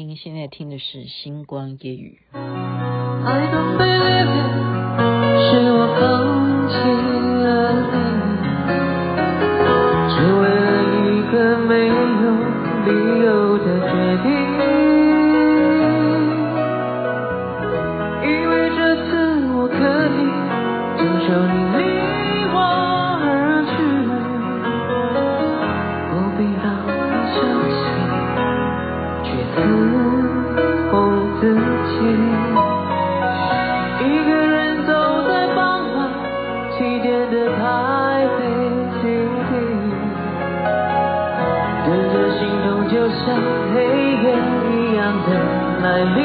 您现在听的是《星光夜语》。是我放弃的太费心机，跟着心痛就像黑夜一样的来临。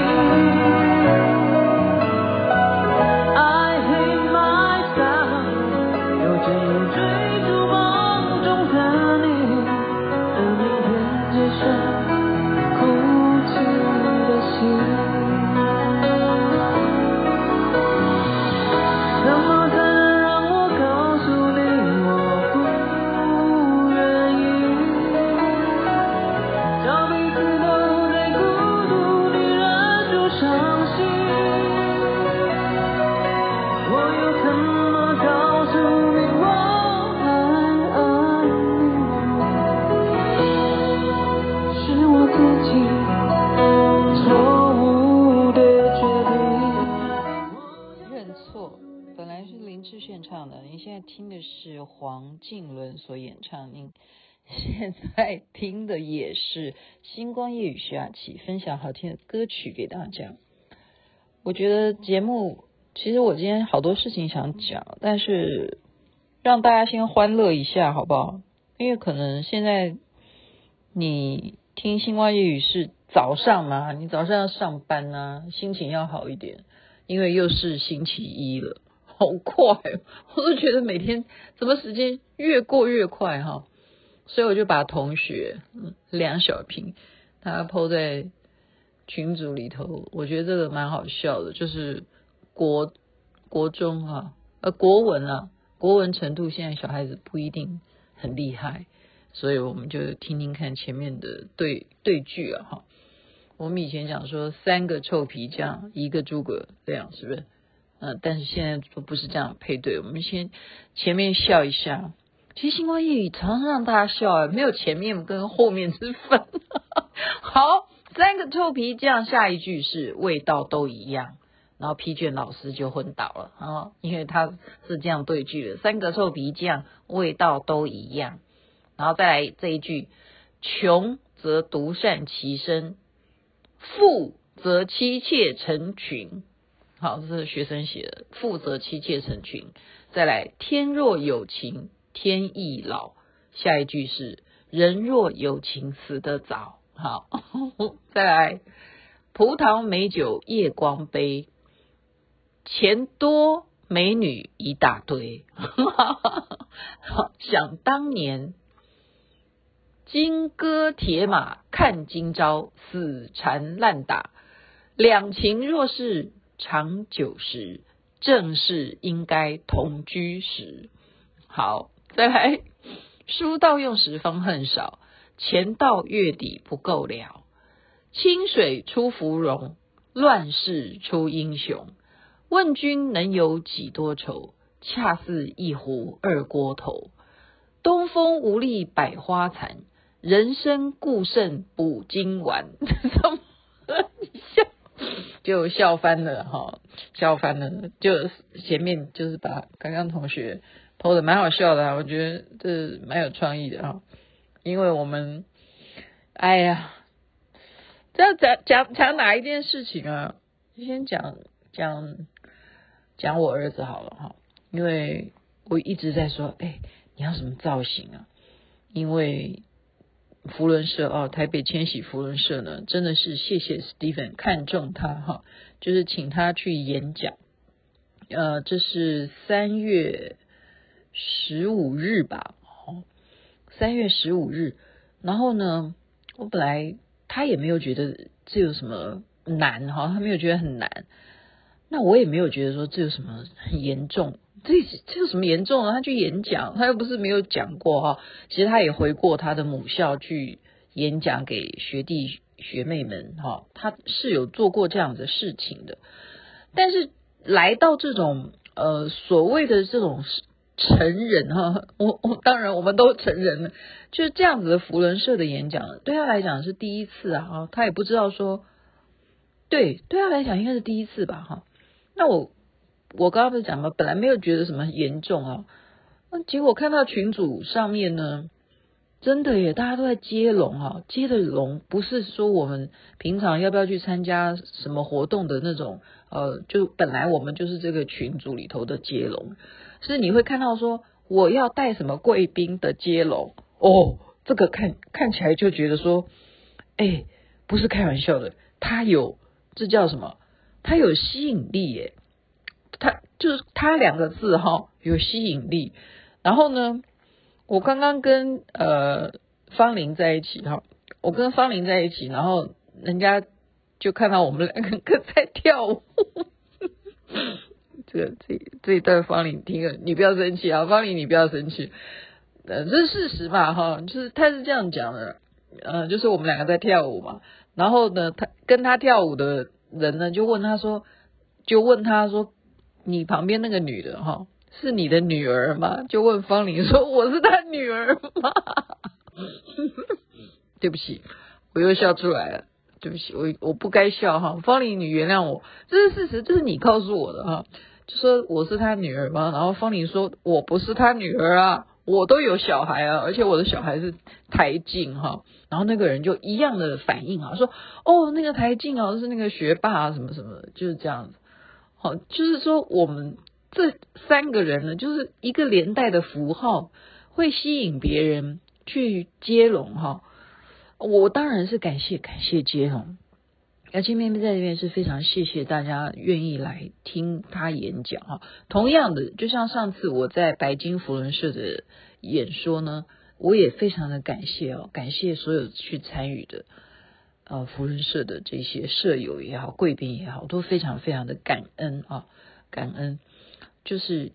是《星光夜雨》徐雅琪分享好听的歌曲给大家。我觉得节目其实我今天好多事情想讲，但是让大家先欢乐一下好不好？因为可能现在你听《星光夜雨》是早上嘛，你早上要上班啊，心情要好一点，因为又是星期一了。好快，我都觉得每天怎么时间越过越快哈，所以我就把同学嗯梁小平他抛在群组里头，我觉得这个蛮好笑的，就是国国中啊，呃国文啊，国文程度现在小孩子不一定很厉害，所以我们就听听看前面的对对句啊哈，我们以前讲说三个臭皮匠，一个诸葛亮，是不是？嗯，但是现在都不是这样配对。我们先前面笑一下。其实星光夜语常常让大家笑啊，没有前面跟后面之分。好，三个臭皮匠，下一句是味道都一样，然后批卷老师就昏倒了啊，因为他是这样对句的：三个臭皮匠，味道都一样。然后再来这一句：穷则独善其身，富则妻妾成群。好，这是学生写的。富则妻妾成群。再来，天若有情天亦老。下一句是人若有情死得早。好，再来，葡萄美酒夜光杯，钱多美女一大堆。想当年，金戈铁马看今朝，死缠烂打，两情若是。长久时，正是应该同居时。好，再来。书到用时方恨少，钱到月底不够了。清水出芙蓉，乱世出英雄。问君能有几多愁？恰似一壶二锅头。东风无力百花残，人生固胜补金丸。就笑翻了哈，笑翻了。就前面就是把刚刚同学 po 的蛮好笑的，我觉得这蛮有创意的哈。因为我们，哎呀，这要讲讲讲哪一件事情啊？先讲讲讲我儿子好了哈，因为我一直在说，哎，你要什么造型啊？因为。福伦社哦，台北千禧福伦社呢，真的是谢谢 Steven 看中他哈，就是请他去演讲。呃，这是三月十五日吧？哦，三月十五日。然后呢，我本来他也没有觉得这有什么难哈，他没有觉得很难。那我也没有觉得说这有什么很严重。这这有什么严重啊？他去演讲，他又不是没有讲过哈。其实他也回过他的母校去演讲给学弟学妹们哈，他是有做过这样的事情的。但是来到这种呃所谓的这种成人哈，我我当然我们都成人了，就是这样子的扶轮社的演讲，对他来讲是第一次啊，他也不知道说，对对他来讲应该是第一次吧哈。那我我刚刚不是讲吗？本来没有觉得什么严重啊，那结果看到群组上面呢。真的耶，大家都在接龙哈，接的龙不是说我们平常要不要去参加什么活动的那种，呃，就本来我们就是这个群组里头的接龙，是你会看到说我要带什么贵宾的接龙哦，这个看看起来就觉得说，哎，不是开玩笑的，它有这叫什么？它有吸引力耶，它就是它两个字哈，有吸引力，然后呢？我刚刚跟呃方玲在一起哈，我跟方玲在一起，然后人家就看到我们两个在跳舞。这个这这一段方玲听了，你不要生气啊，方玲你不要生气，呃，这是事实嘛哈，就是他是这样讲的，呃，就是我们两个在跳舞嘛，然后呢，他跟他跳舞的人呢就问他说，就问他说，你旁边那个女的哈。是你的女儿吗？就问方玲说：“我是他女儿吗？” 对不起，我又笑出来了。对不起，我我不该笑哈。方玲，你原谅我，这是事实，这是你告诉我的哈。就说我是他女儿吗？然后方玲说：“我不是她女儿啊，我都有小孩啊，而且我的小孩是台静哈。”然后那个人就一样的反应啊，说：“哦，那个台静啊，是那个学霸啊，什么什么的，就是这样子。”好，就是说我们。这三个人呢，就是一个连带的符号，会吸引别人去接龙哈。我当然是感谢感谢接龙，而且妹妹在这边是非常谢谢大家愿意来听她演讲哈。同样的，就像上次我在白金福伦社的演说呢，我也非常的感谢哦，感谢所有去参与的呃福伦社的这些舍友也好，贵宾也好，都非常非常的感恩啊，感恩。就是，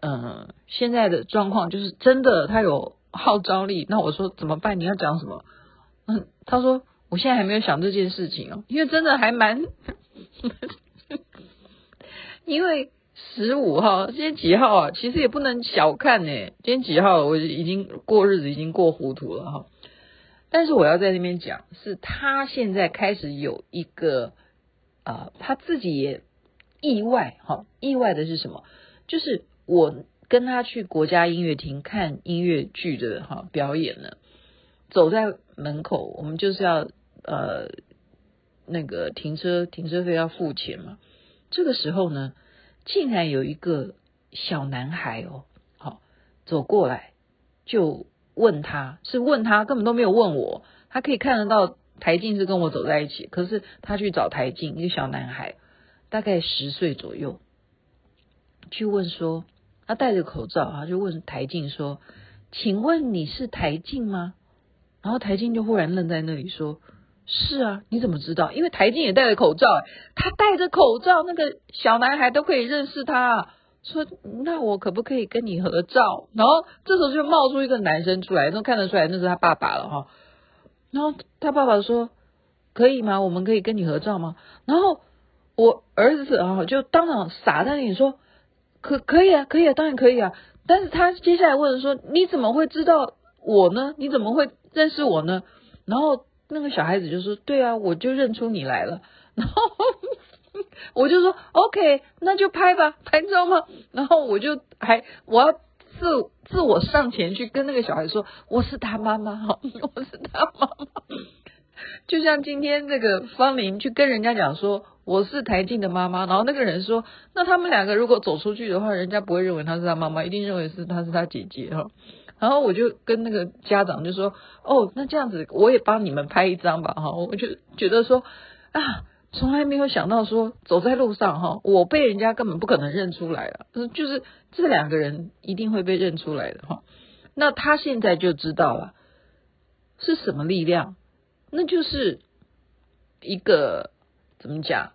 嗯、呃，现在的状况就是真的，他有号召力。那我说怎么办？你要讲什么？嗯，他说我现在还没有想这件事情哦，因为真的还蛮，因为十五号，今天几号啊？其实也不能小看呢。今天几号？我已经过日子已经过糊涂了哈。但是我要在那边讲，是他现在开始有一个啊、他自己也意外哈，意外的是什么？就是我跟他去国家音乐厅看音乐剧的哈表演呢，走在门口，我们就是要呃那个停车停车费要付钱嘛。这个时候呢，竟然有一个小男孩哦，好走过来就问他，是问他根本都没有问我，他可以看得到台静是跟我走在一起，可是他去找台静，一个小男孩，大概十岁左右。去问说，他戴着口罩，他就问台静说：“请问你是台静吗？”然后台静就忽然愣在那里说：“是啊，你怎么知道？因为台静也戴着口罩，他戴着口罩，那个小男孩都可以认识他。说那我可不可以跟你合照？”然后这时候就冒出一个男生出来，都看得出来那是他爸爸了哈。然后他爸爸说：“可以吗？我们可以跟你合照吗？”然后我儿子啊就当场傻在那里说。可可以啊，可以啊，当然可以啊。但是他接下来问说：“你怎么会知道我呢？你怎么会认识我呢？”然后那个小孩子就说：“对啊，我就认出你来了。”然后我就说：“OK，那就拍吧，拍照吗？”然后我就还我要自自我上前去跟那个小孩说：“我是他妈妈哈，我是他妈妈。”就像今天这个方林去跟人家讲说。我是台静的妈妈，然后那个人说，那他们两个如果走出去的话，人家不会认为她是他妈妈，一定认为是她是他姐姐哈。然后我就跟那个家长就说，哦，那这样子我也帮你们拍一张吧哈。我就觉得说啊，从来没有想到说走在路上哈，我被人家根本不可能认出来了，就是这两个人一定会被认出来的哈。那他现在就知道了是什么力量，那就是一个怎么讲？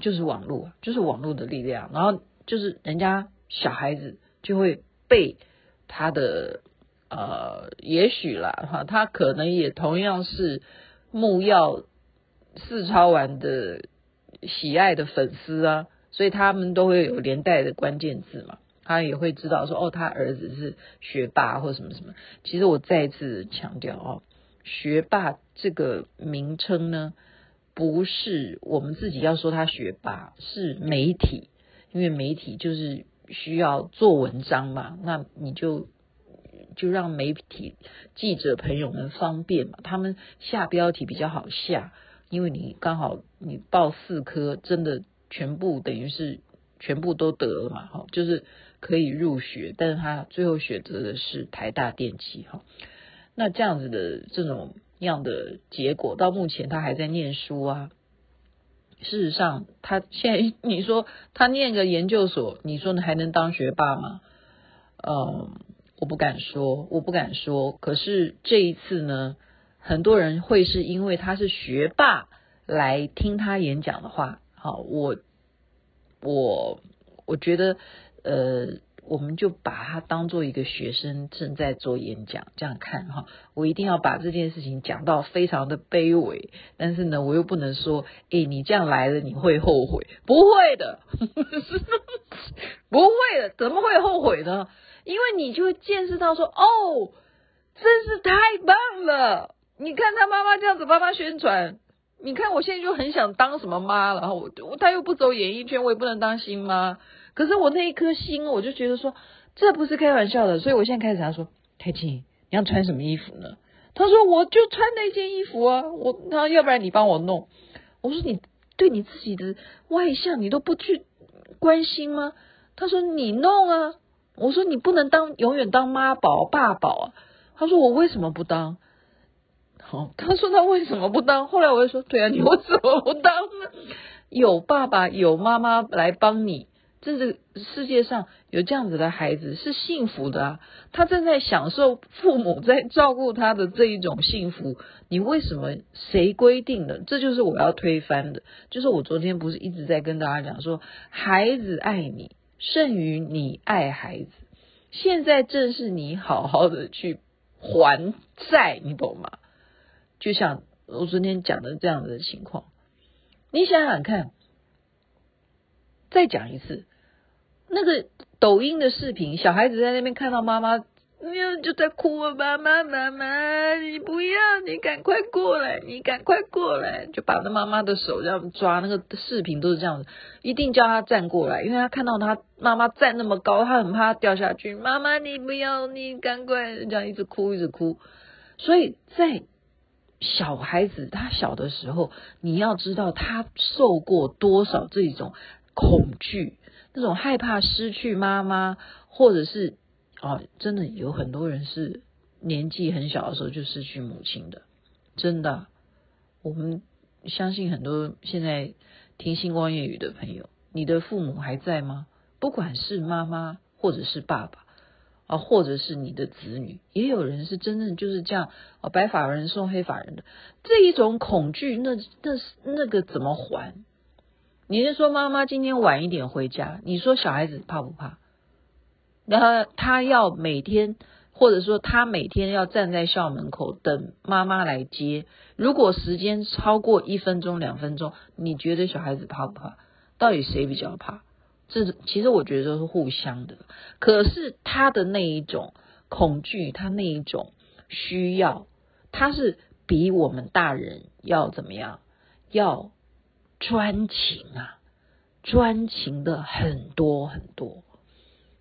就是网络，就是网络的力量，然后就是人家小孩子就会被他的呃，也许啦哈，他可能也同样是木曜四超玩的喜爱的粉丝啊，所以他们都会有连带的关键字嘛，他也会知道说哦，他儿子是学霸或什么什么。其实我再一次强调哦，学霸这个名称呢，不是我们自己要说他学霸，是媒体，因为媒体就是需要做文章嘛，那你就。就让媒体记者朋友们方便嘛，他们下标题比较好下，因为你刚好你报四科，真的全部等于是全部都得了嘛，哈，就是可以入学，但是他最后选择的是台大电机，哈，那这样子的这种样的结果，到目前他还在念书啊。事实上，他现在你说他念个研究所，你说你还能当学霸吗？嗯。我不敢说，我不敢说。可是这一次呢，很多人会是因为他是学霸来听他演讲的话，好，我我我觉得，呃，我们就把他当做一个学生正在做演讲这样看哈。我一定要把这件事情讲到非常的卑微，但是呢，我又不能说，诶，你这样来了你会后悔，不会的，不会的，怎么会后悔呢？因为你就会见识到说，哦，真是太棒了！你看他妈妈这样子帮他宣传，你看我现在就很想当什么妈。然后我我他又不走演艺圈，我也不能当新妈。可是我那一颗心，我就觉得说，这不是开玩笑的。所以我现在开始他说，太清，你要穿什么衣服呢？他说我就穿那件衣服啊。我他说要不然你帮我弄。我说你对你自己的外向你都不去关心吗？他说你弄啊。我说你不能当永远当妈宝爸宝啊！他说我为什么不当？好，他说他为什么不当？后来我就说对啊，你为什么不当呢？有爸爸有妈妈来帮你，这是世界上有这样子的孩子是幸福的啊！他正在享受父母在照顾他的这一种幸福。你为什么？谁规定的？这就是我要推翻的。就是我昨天不是一直在跟大家讲说，孩子爱你。胜于你爱孩子，现在正是你好好的去还债，你懂吗？就像我昨天讲的这样子的情况，你想想看，再讲一次，那个抖音的视频，小孩子在那边看到妈妈。哎呀，就在哭啊！妈妈，妈妈，你不要，你赶快过来，你赶快过来，就把那妈妈的手这样抓。那个视频都是这样子，一定叫他站过来，因为他看到他妈妈站那么高，他很怕掉下去。妈妈，你不要，你赶快，这样一直哭，一直哭。所以在小孩子他小的时候，你要知道他受过多少这种恐惧，那种害怕失去妈妈，或者是。哦，真的有很多人是年纪很小的时候就失去母亲的，真的。我们相信很多现在听星光夜语的朋友，你的父母还在吗？不管是妈妈或者是爸爸啊，或者是你的子女，也有人是真正就是这样啊，白发人送黑发人的这一种恐惧，那那那个怎么还？你是说妈妈今天晚一点回家，你说小孩子怕不怕？然后他要每天，或者说他每天要站在校门口等妈妈来接。如果时间超过一分钟、两分钟，你觉得小孩子怕不怕？到底谁比较怕？这其实我觉得都是互相的。可是他的那一种恐惧，他那一种需要，他是比我们大人要怎么样？要专情啊，专情的很多很多。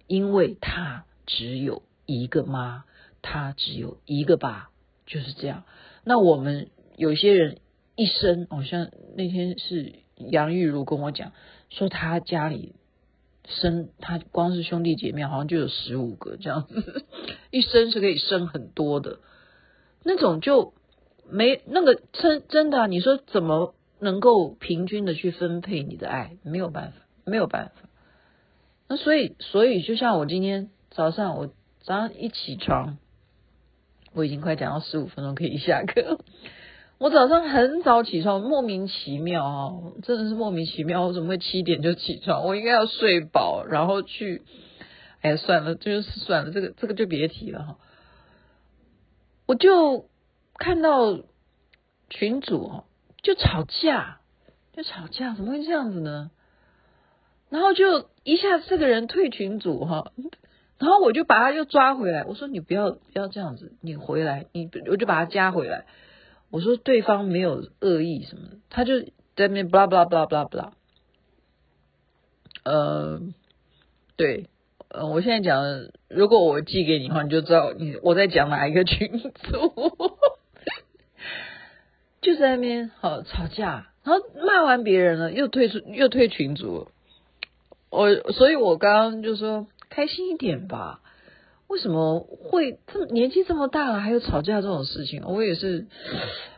因为他只有一个妈，他只有一个爸，就是这样。那我们有些人一生，好像那天是杨玉如跟我讲，说他家里生他光是兄弟姐妹好像就有十五个这样子，一生是可以生很多的，那种就没那个真真的，你说怎么能够平均的去分配你的爱？没有办法，没有办法。那所以，所以就像我今天早上，我早上一起床，我已经快讲到十五分钟可以下课。我早上很早起床，莫名其妙啊，真的是莫名其妙，我怎么会七点就起床？我应该要睡饱，然后去，哎呀，算了，就是算了，这个这个就别提了哈。我就看到群主哦，就吵架，就吵架，怎么会这样子呢？然后就一下这个人退群组哈，然后我就把他又抓回来，我说你不要不要这样子，你回来，你我就把他加回来。我说对方没有恶意什么的，他就在那边 blah blah blah blah blah，呃，对，嗯，我现在讲，如果我寄给你的话，你就知道你我在讲哪一个群组，就在那边好吵架，然后骂完别人了，又退出又退群组。我所以，我刚刚就说开心一点吧。为什么会这么年纪这么大了还有吵架这种事情？我也是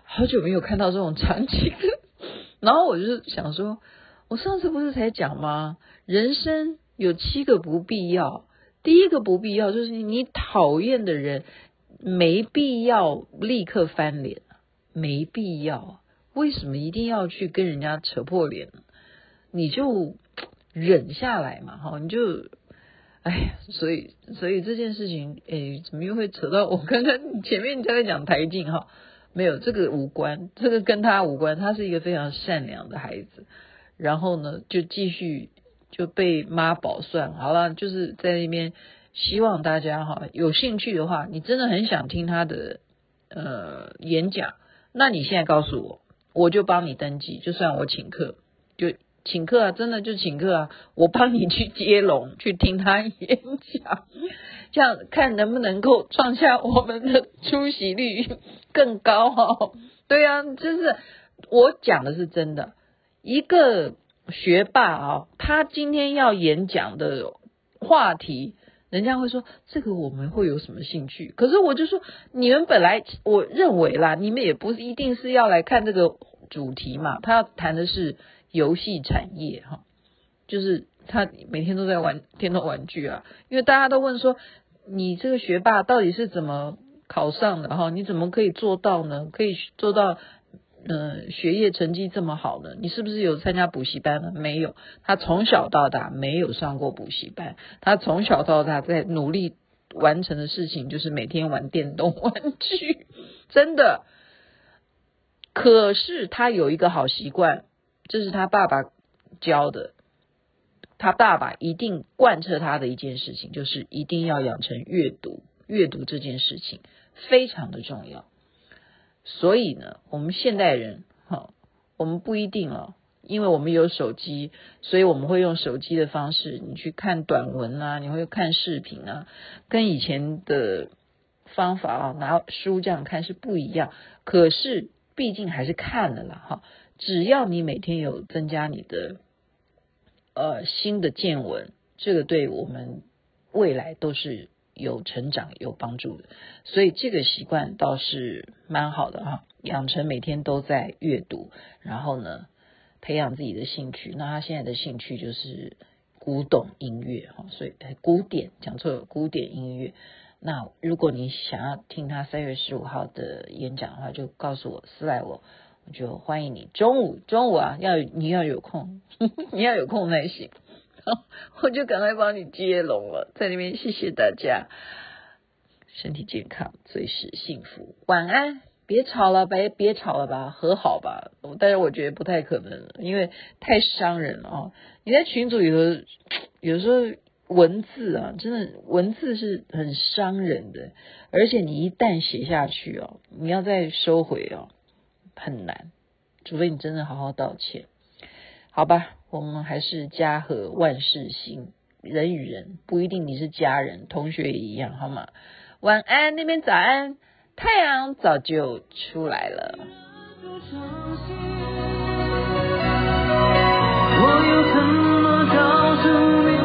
好久没有看到这种场景。然后我就想说，我上次不是才讲吗？人生有七个不必要。第一个不必要就是你讨厌的人没必要立刻翻脸，没必要。为什么一定要去跟人家扯破脸？你就。忍下来嘛，哈，你就，哎呀，所以，所以这件事情，哎，怎么又会扯到我刚刚前面在讲台静哈？没有，这个无关，这个跟他无关，他是一个非常善良的孩子。然后呢，就继续就被妈宝算好了，就是在那边希望大家哈有兴趣的话，你真的很想听他的呃演讲，那你现在告诉我，我就帮你登记，就算我请客就。请客啊，真的就请客啊！我帮你去接龙，去听他演讲，这样看能不能够创下我们的出席率更高哦。对啊，就是我讲的是真的。一个学霸啊，他今天要演讲的话题，人家会说这个我们会有什么兴趣？可是我就说，你们本来我认为啦，你们也不是一定是要来看这个主题嘛，他要谈的是。游戏产业哈，就是他每天都在玩电动玩具啊，因为大家都问说，你这个学霸到底是怎么考上的哈？你怎么可以做到呢？可以做到嗯学业成绩这么好呢？你是不是有参加补习班呢？没有，他从小到大没有上过补习班，他从小到大在努力完成的事情就是每天玩电动玩具，真的。可是他有一个好习惯。这是他爸爸教的，他爸爸一定贯彻他的一件事情，就是一定要养成阅读，阅读这件事情非常的重要。所以呢，我们现代人哈，我们不一定哦，因为我们有手机，所以我们会用手机的方式，你去看短文啊，你会看视频啊，跟以前的方法啊，拿书这样看是不一样。可是毕竟还是看了啦哈。只要你每天有增加你的呃新的见闻，这个对我们未来都是有成长有帮助的。所以这个习惯倒是蛮好的哈，养成每天都在阅读，然后呢培养自己的兴趣。那他现在的兴趣就是古董音乐哈，所以古典讲错了，古典音乐。那如果你想要听他三月十五号的演讲的话，就告诉我私来我。就欢迎你中午中午啊，要你要有空，你要有空才行。我就赶快帮你接龙了，在那边谢谢大家，身体健康，随时幸福，晚安，别吵了，别别吵了吧，和好吧。但是我觉得不太可能，因为太伤人了啊！你在群组里头，有时候文字啊，真的文字是很伤人的，而且你一旦写下去哦，你要再收回哦。很难，除非你真的好好道歉，好吧？我们还是家和万事兴人与人不一定你是家人同学也一样好吗？晚安那边早安太阳早就出来了。我又怎么告诉你